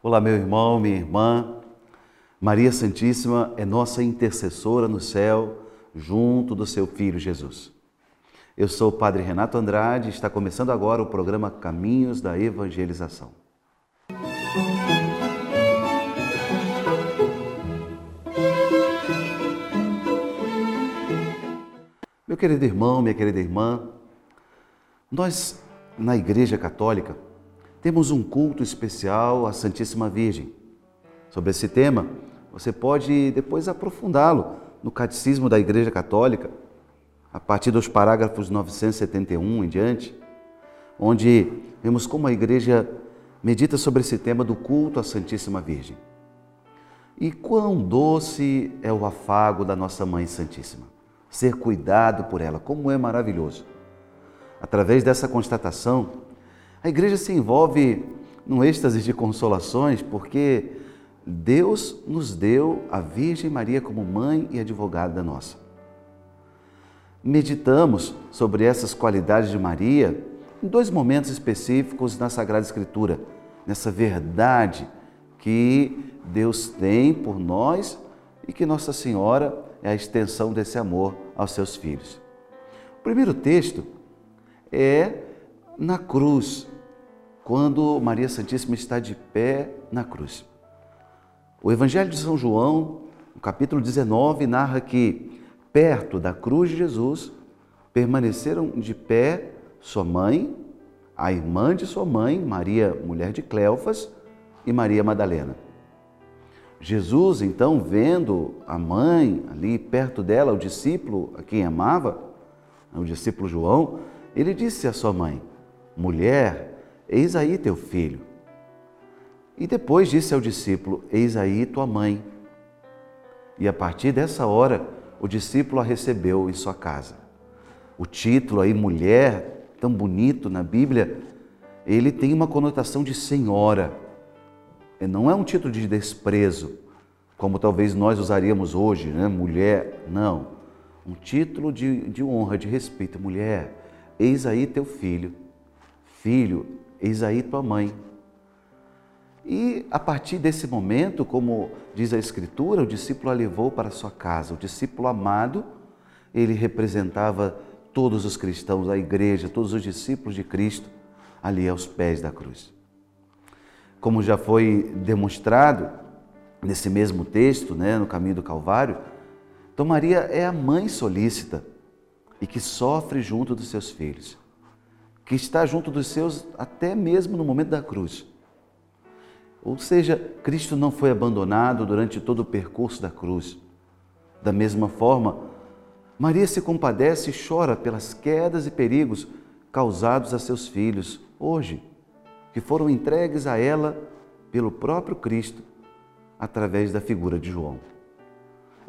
Olá, meu irmão, minha irmã. Maria Santíssima é nossa intercessora no céu, junto do seu Filho Jesus. Eu sou o Padre Renato Andrade e está começando agora o programa Caminhos da Evangelização. Meu querido irmão, minha querida irmã, nós na Igreja Católica temos um culto especial à Santíssima Virgem. Sobre esse tema, você pode depois aprofundá-lo no Catecismo da Igreja Católica, a partir dos parágrafos 971 em diante, onde vemos como a Igreja medita sobre esse tema do culto à Santíssima Virgem. E quão doce é o afago da nossa Mãe Santíssima. Ser cuidado por ela, como é maravilhoso. Através dessa constatação, a igreja se envolve num êxtase de consolações porque Deus nos deu a Virgem Maria como mãe e advogada nossa. Meditamos sobre essas qualidades de Maria em dois momentos específicos na Sagrada Escritura, nessa verdade que Deus tem por nós e que Nossa Senhora é a extensão desse amor aos seus filhos. O primeiro texto é na cruz, quando Maria Santíssima está de pé na cruz. O Evangelho de São João, no capítulo 19, narra que perto da cruz de Jesus permaneceram de pé sua mãe, a irmã de sua mãe, Maria, mulher de Cleofas, e Maria Madalena. Jesus, então, vendo a mãe ali perto dela, o discípulo a quem amava, o discípulo João, ele disse à sua mãe: Mulher, eis aí teu filho. E depois disse ao discípulo: Eis aí tua mãe. E a partir dessa hora, o discípulo a recebeu em sua casa. O título aí, mulher, tão bonito na Bíblia, ele tem uma conotação de senhora. Não é um título de desprezo, como talvez nós usaríamos hoje, né? mulher. Não. Um título de, de honra, de respeito. Mulher, Eis aí teu filho, filho, eis aí tua mãe. E a partir desse momento, como diz a Escritura, o discípulo a levou para sua casa. O discípulo amado, ele representava todos os cristãos, a igreja, todos os discípulos de Cristo ali aos pés da cruz. Como já foi demonstrado nesse mesmo texto, né, no caminho do Calvário, então Maria é a mãe solícita e que sofre junto dos seus filhos, que está junto dos seus até mesmo no momento da cruz. Ou seja, Cristo não foi abandonado durante todo o percurso da cruz. Da mesma forma, Maria se compadece e chora pelas quedas e perigos causados a seus filhos hoje, que foram entregues a ela pelo próprio Cristo através da figura de João.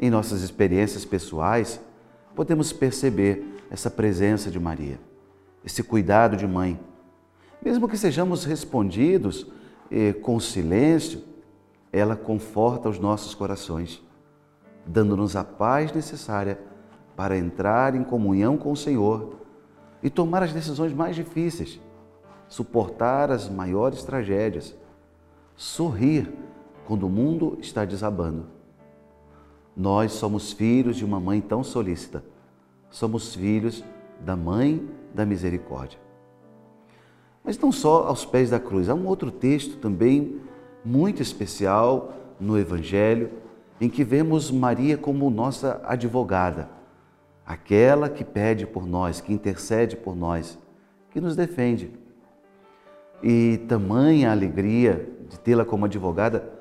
Em nossas experiências pessoais, podemos perceber essa presença de Maria, esse cuidado de mãe. Mesmo que sejamos respondidos eh, com silêncio, ela conforta os nossos corações, dando-nos a paz necessária para entrar em comunhão com o Senhor e tomar as decisões mais difíceis, suportar as maiores tragédias, sorrir quando o mundo está desabando nós somos filhos de uma mãe tão solícita. Somos filhos da mãe da misericórdia. Mas não só aos pés da cruz, há um outro texto também muito especial no Evangelho, em que vemos Maria como nossa advogada, aquela que pede por nós, que intercede por nós, que nos defende. E tamanha alegria de tê-la como advogada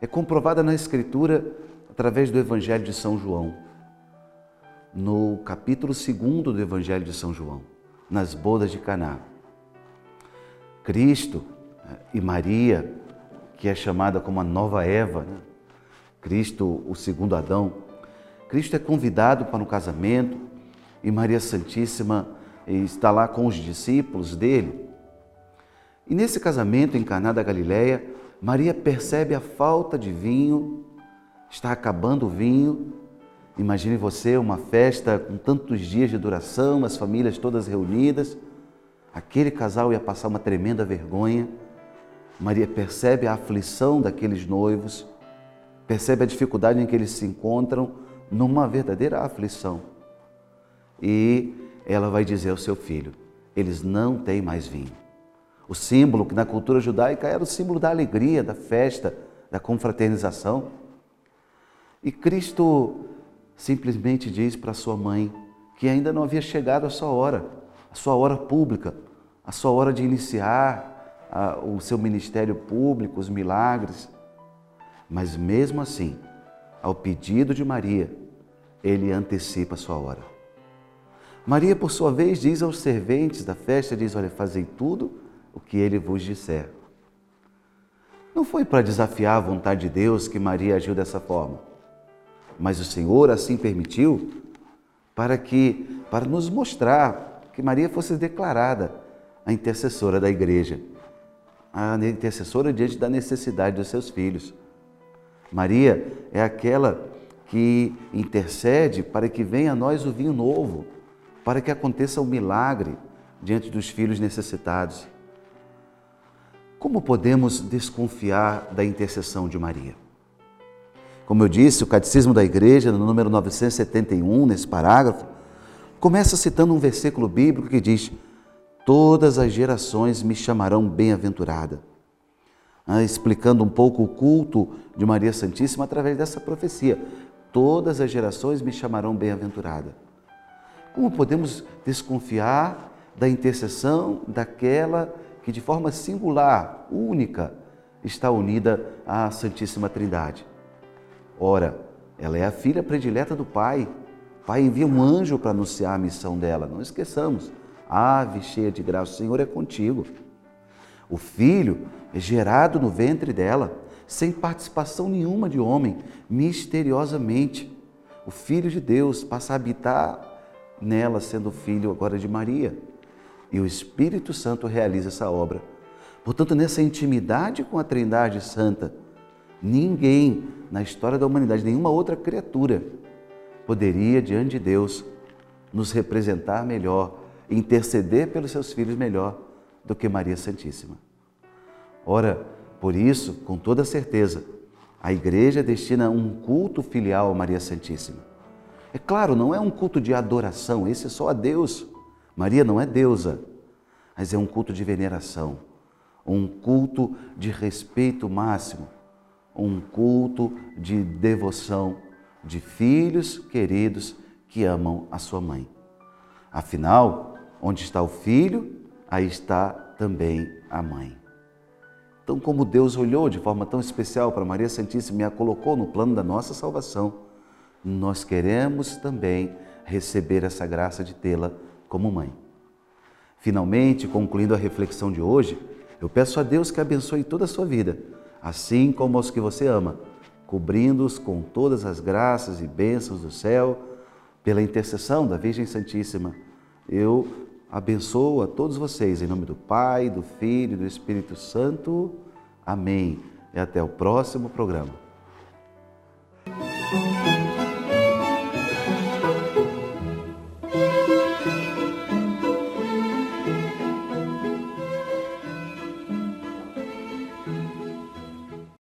é comprovada na Escritura através do Evangelho de São João, no capítulo 2 do Evangelho de São João, nas bodas de Caná. Cristo eh, e Maria, que é chamada como a nova Eva, né? Cristo, o segundo Adão, Cristo é convidado para um casamento e Maria Santíssima está lá com os discípulos dele. E nesse casamento em Caná da Galileia, Maria percebe a falta de vinho está acabando o vinho. Imagine você uma festa com tantos dias de duração, as famílias todas reunidas. Aquele casal ia passar uma tremenda vergonha. Maria percebe a aflição daqueles noivos, percebe a dificuldade em que eles se encontram numa verdadeira aflição. E ela vai dizer ao seu filho: eles não têm mais vinho. O símbolo que na cultura judaica era o símbolo da alegria, da festa, da confraternização. E Cristo simplesmente diz para sua mãe que ainda não havia chegado a sua hora, a sua hora pública, a sua hora de iniciar a, o seu ministério público, os milagres. Mas mesmo assim, ao pedido de Maria, ele antecipa a sua hora. Maria, por sua vez, diz aos serventes da festa, diz, olha, fazei tudo o que ele vos disser. Não foi para desafiar a vontade de Deus que Maria agiu dessa forma, mas o Senhor assim permitiu para que para nos mostrar que Maria fosse declarada a intercessora da igreja, a intercessora diante da necessidade dos seus filhos. Maria é aquela que intercede para que venha a nós o vinho novo, para que aconteça o um milagre diante dos filhos necessitados. Como podemos desconfiar da intercessão de Maria? Como eu disse, o Catecismo da Igreja, no número 971, nesse parágrafo, começa citando um versículo bíblico que diz: Todas as gerações me chamarão bem-aventurada. Ah, explicando um pouco o culto de Maria Santíssima através dessa profecia. Todas as gerações me chamarão bem-aventurada. Como podemos desconfiar da intercessão daquela que de forma singular, única, está unida à Santíssima Trindade? Ora, ela é a filha predileta do Pai. O Pai envia um anjo para anunciar a missão dela. Não esqueçamos. Ave cheia de graça, o Senhor é contigo. O filho é gerado no ventre dela, sem participação nenhuma de homem, misteriosamente. O Filho de Deus passa a habitar nela, sendo filho agora de Maria. E o Espírito Santo realiza essa obra. Portanto, nessa intimidade com a Trindade Santa, ninguém na história da humanidade, nenhuma outra criatura poderia, diante de Deus, nos representar melhor, interceder pelos seus filhos melhor do que Maria Santíssima. Ora, por isso, com toda certeza, a igreja destina um culto filial a Maria Santíssima. É claro, não é um culto de adoração, esse é só a Deus. Maria não é deusa, mas é um culto de veneração, um culto de respeito máximo, um culto de devoção de filhos queridos que amam a sua mãe. Afinal, onde está o filho, aí está também a mãe. Então, como Deus olhou de forma tão especial para Maria Santíssima e a colocou no plano da nossa salvação, nós queremos também receber essa graça de tê-la como mãe. Finalmente, concluindo a reflexão de hoje, eu peço a Deus que abençoe toda a sua vida assim como aos que você ama, cobrindo-os com todas as graças e bênçãos do céu, pela intercessão da Virgem Santíssima. Eu abençoo a todos vocês em nome do Pai, do Filho e do Espírito Santo. Amém. E até o próximo programa.